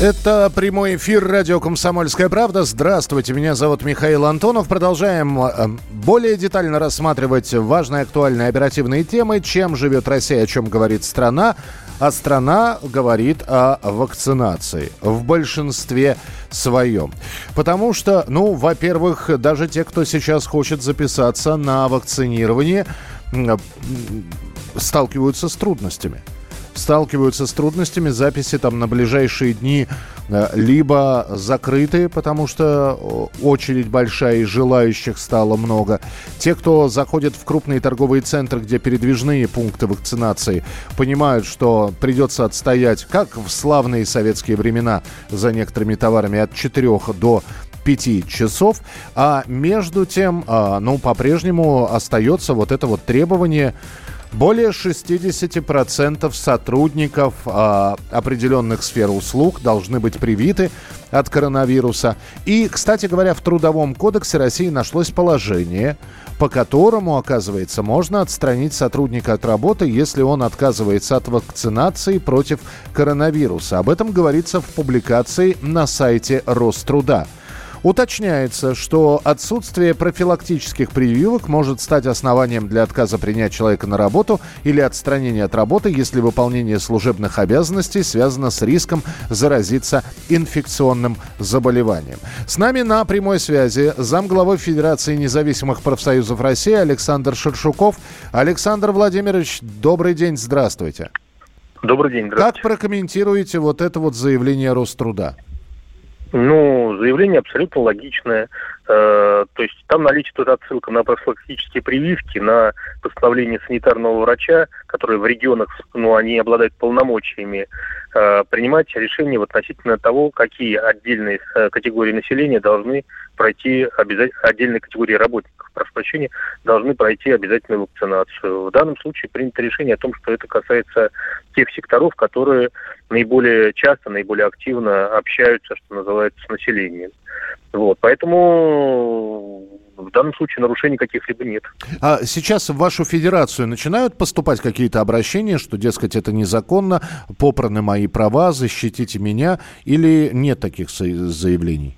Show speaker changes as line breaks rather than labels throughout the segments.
Это прямой эфир радио «Комсомольская правда». Здравствуйте, меня зовут Михаил Антонов. Продолжаем э, более детально рассматривать важные, актуальные, оперативные темы. Чем живет Россия, о чем говорит страна. А страна говорит о вакцинации в большинстве своем. Потому что, ну, во-первых, даже те, кто сейчас хочет записаться на вакцинирование, м, сталкиваются с трудностями сталкиваются с трудностями. Записи там на ближайшие дни э, либо закрыты, потому что очередь большая и желающих стало много. Те, кто заходит в крупные торговые центры, где передвижные пункты вакцинации, понимают, что придется отстоять, как в славные советские времена, за некоторыми товарами от 4 до 5 часов. А между тем, а, ну, по-прежнему остается вот это вот требование более 60% сотрудников э, определенных сфер услуг должны быть привиты от коронавируса. И, кстати говоря, в Трудовом кодексе России нашлось положение, по которому, оказывается, можно отстранить сотрудника от работы, если он отказывается от вакцинации против коронавируса. Об этом говорится в публикации на сайте Роструда. Уточняется, что отсутствие профилактических прививок может стать основанием для отказа принять человека на работу или отстранения от работы, если выполнение служебных обязанностей связано с риском заразиться инфекционным заболеванием. С нами на прямой связи замглавы Федерации независимых профсоюзов России Александр Шершуков. Александр Владимирович, добрый день, здравствуйте.
Добрый день, здравствуйте.
Как прокомментируете вот это вот заявление Роструда?
Ну, заявление абсолютно логичное. Э, то есть там наличествует отсылка на профилактические прививки, на постановление санитарного врача, которые в регионах, ну, они обладают полномочиями э, принимать решения в относительно того, какие отдельные э, категории населения должны пройти обязательно, отдельные категории работников, прошу прощения, должны пройти обязательную вакцинацию. В данном случае принято решение о том, что это касается тех секторов, которые наиболее часто, наиболее активно общаются, что называется, с населением. Вот, поэтому в данном случае нарушений каких-либо нет.
А сейчас в вашу федерацию начинают поступать какие-то обращения, что, дескать, это незаконно, попраны мои права, защитите меня, или нет таких заявлений?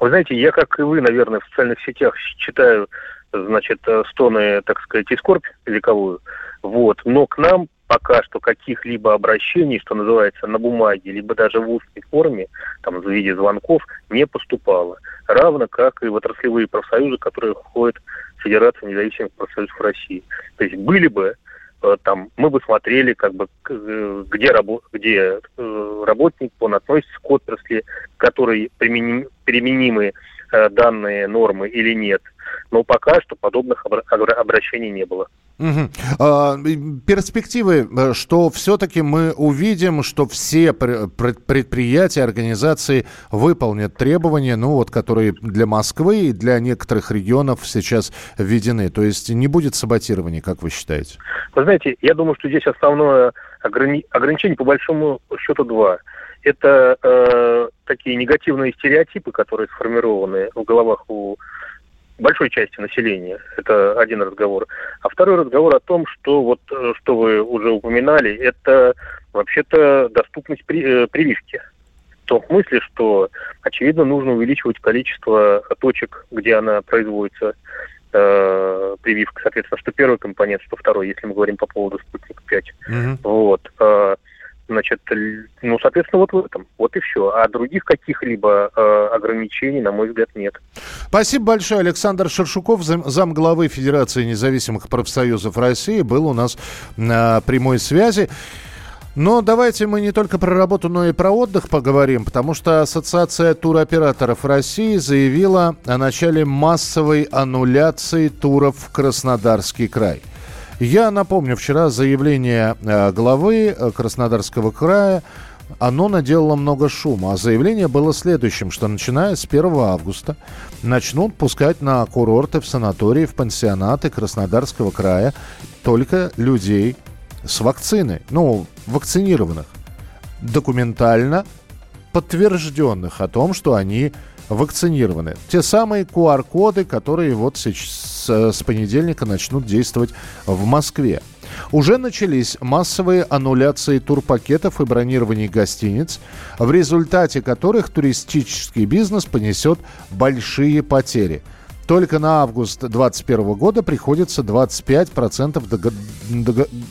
Вы знаете, я, как и вы, наверное, в социальных сетях читаю, значит, стоны, так сказать, и скорбь вековую, вот, но к нам пока что каких-либо обращений, что называется, на бумаге, либо даже в устной форме, там, в виде звонков, не поступало. Равно как и в отраслевые профсоюзы, которые входят в Федерацию независимых профсоюзов России. То есть были бы э, там мы бы смотрели, как бы, э, где, рабо где э, работник, он относится к отрасли, к которой применим, применимы данные нормы или нет. Но пока что подобных обращений не было.
Угу. А, перспективы, э, что все-таки мы увидим, что все предприятия, организации выполнят требования, ну вот, которые для Москвы и для некоторых регионов сейчас введены. То есть не будет саботирования, как вы считаете?
Вы знаете, я думаю, что здесь основное ограни... ограничение по большому счету два. Это э, такие негативные стереотипы, которые сформированы в головах у большой части населения. Это один разговор. А второй разговор о том, что вот э, что вы уже упоминали, это вообще-то доступность при, э, прививки. В том смысле, что, очевидно, нужно увеличивать количество точек, где она производится, э, прививка, соответственно, что первый компонент, что второй, если мы говорим по поводу спутника 5. Mm-hmm. Вот. Э, Значит, ну, соответственно, вот в этом. Вот и все. А других каких-либо э, ограничений, на мой взгляд, нет.
Спасибо большое. Александр Шершуков, зам, зам главы Федерации независимых профсоюзов России, был у нас на прямой связи. Но давайте мы не только про работу, но и про отдых поговорим, потому что Ассоциация туроператоров России заявила о начале массовой аннуляции туров в Краснодарский край. Я напомню, вчера заявление э, главы э, Краснодарского края оно наделало много шума. А заявление было следующим, что начиная с 1 августа начнут пускать на курорты, в санатории, в пансионаты Краснодарского края только людей с вакциной, ну, вакцинированных, документально подтвержденных о том, что они вакцинированы. Те самые QR-коды, которые вот с, с понедельника начнут действовать в Москве. Уже начались массовые аннуляции турпакетов и бронирование гостиниц, в результате которых туристический бизнес понесет большие потери – только на август 2021 года приходится 25%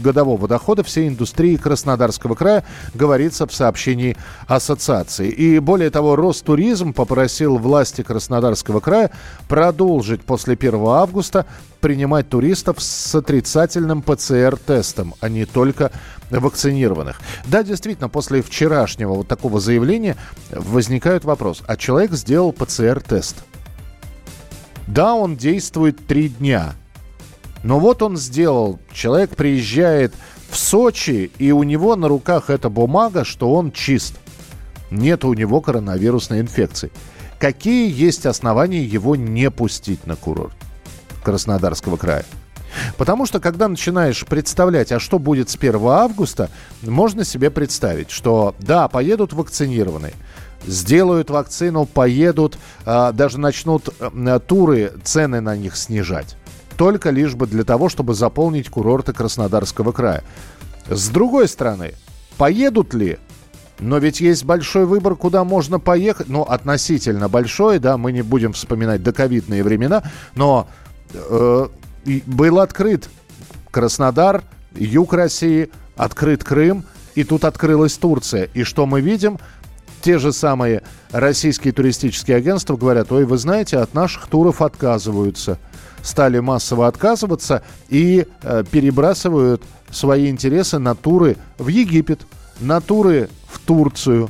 годового дохода всей индустрии Краснодарского края, говорится в сообщении ассоциации. И более того, Ростуризм попросил власти Краснодарского края продолжить после 1 августа принимать туристов с отрицательным ПЦР-тестом, а не только вакцинированных. Да, действительно, после вчерашнего вот такого заявления возникает вопрос, а человек сделал ПЦР-тест – да, он действует три дня. Но вот он сделал. Человек приезжает в Сочи, и у него на руках эта бумага, что он чист. Нет у него коронавирусной инфекции. Какие есть основания его не пустить на курорт Краснодарского края? Потому что, когда начинаешь представлять, а что будет с 1 августа, можно себе представить, что да, поедут вакцинированные, сделают вакцину, поедут, а, даже начнут э, туры, цены на них снижать. Только лишь бы для того, чтобы заполнить курорты Краснодарского края. С другой стороны, поедут ли? Но ведь есть большой выбор, куда можно поехать. Ну, относительно большой, да, мы не будем вспоминать доковидные времена, но э, был открыт Краснодар, юг России, открыт Крым, и тут открылась Турция. И что мы видим? Те же самые российские туристические агентства говорят, ой, вы знаете, от наших туров отказываются. Стали массово отказываться и э, перебрасывают свои интересы на туры в Египет, на туры в Турцию.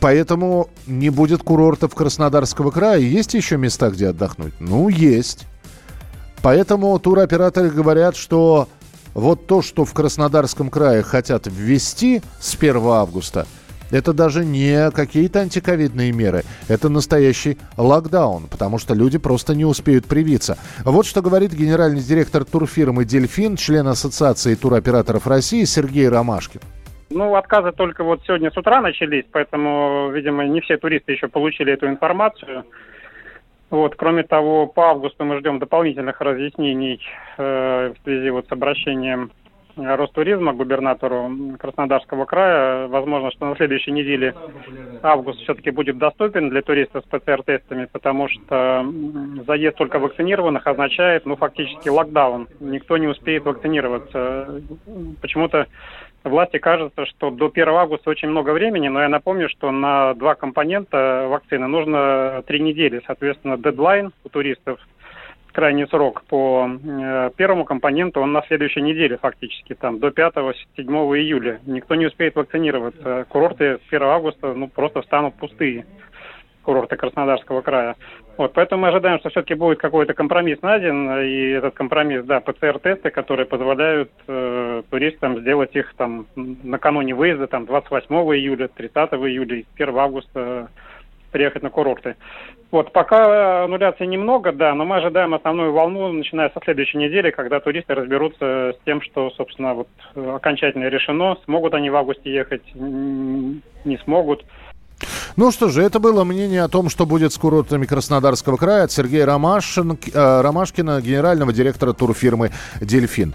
Поэтому не будет курортов Краснодарского края. Есть еще места, где отдохнуть? Ну, есть. Поэтому туроператоры говорят, что вот то, что в Краснодарском крае хотят ввести с 1 августа – это даже не какие-то антиковидные меры, это настоящий локдаун, потому что люди просто не успеют привиться. Вот что говорит генеральный директор турфирмы «Дельфин», член Ассоциации туроператоров России Сергей Ромашкин.
Ну, отказы только вот сегодня с утра начались, поэтому, видимо, не все туристы еще получили эту информацию. Вот, кроме того, по августу мы ждем дополнительных разъяснений э, в связи вот с обращением Ростуризма, губернатору Краснодарского края. Возможно, что на следующей неделе август все-таки будет доступен для туристов с ПЦР-тестами, потому что заезд только вакцинированных означает, ну, фактически локдаун. Никто не успеет вакцинироваться. Почему-то власти кажется, что до 1 августа очень много времени, но я напомню, что на два компонента вакцины нужно три недели. Соответственно, дедлайн у туристов – крайний срок по э, первому компоненту, он на следующей неделе фактически, там, до 5-7 июля. Никто не успеет вакцинироваться. Курорты с 1 августа, ну, просто станут пустые курорты Краснодарского края. Вот, поэтому мы ожидаем, что все-таки будет какой-то компромисс найден, и этот компромисс, да, ПЦР-тесты, которые позволяют э, туристам сделать их там накануне выезда, там 28 июля, 30 июля, 1 августа приехать на курорты. Вот, пока аннуляций немного, да, но мы ожидаем основную волну, начиная со следующей недели, когда туристы разберутся с тем, что, собственно, вот окончательно решено, смогут они в августе ехать, не смогут.
Ну что же, это было мнение о том, что будет с курортами Краснодарского края от Сергея Ромашин, э, Ромашкина, генерального директора турфирмы «Дельфин».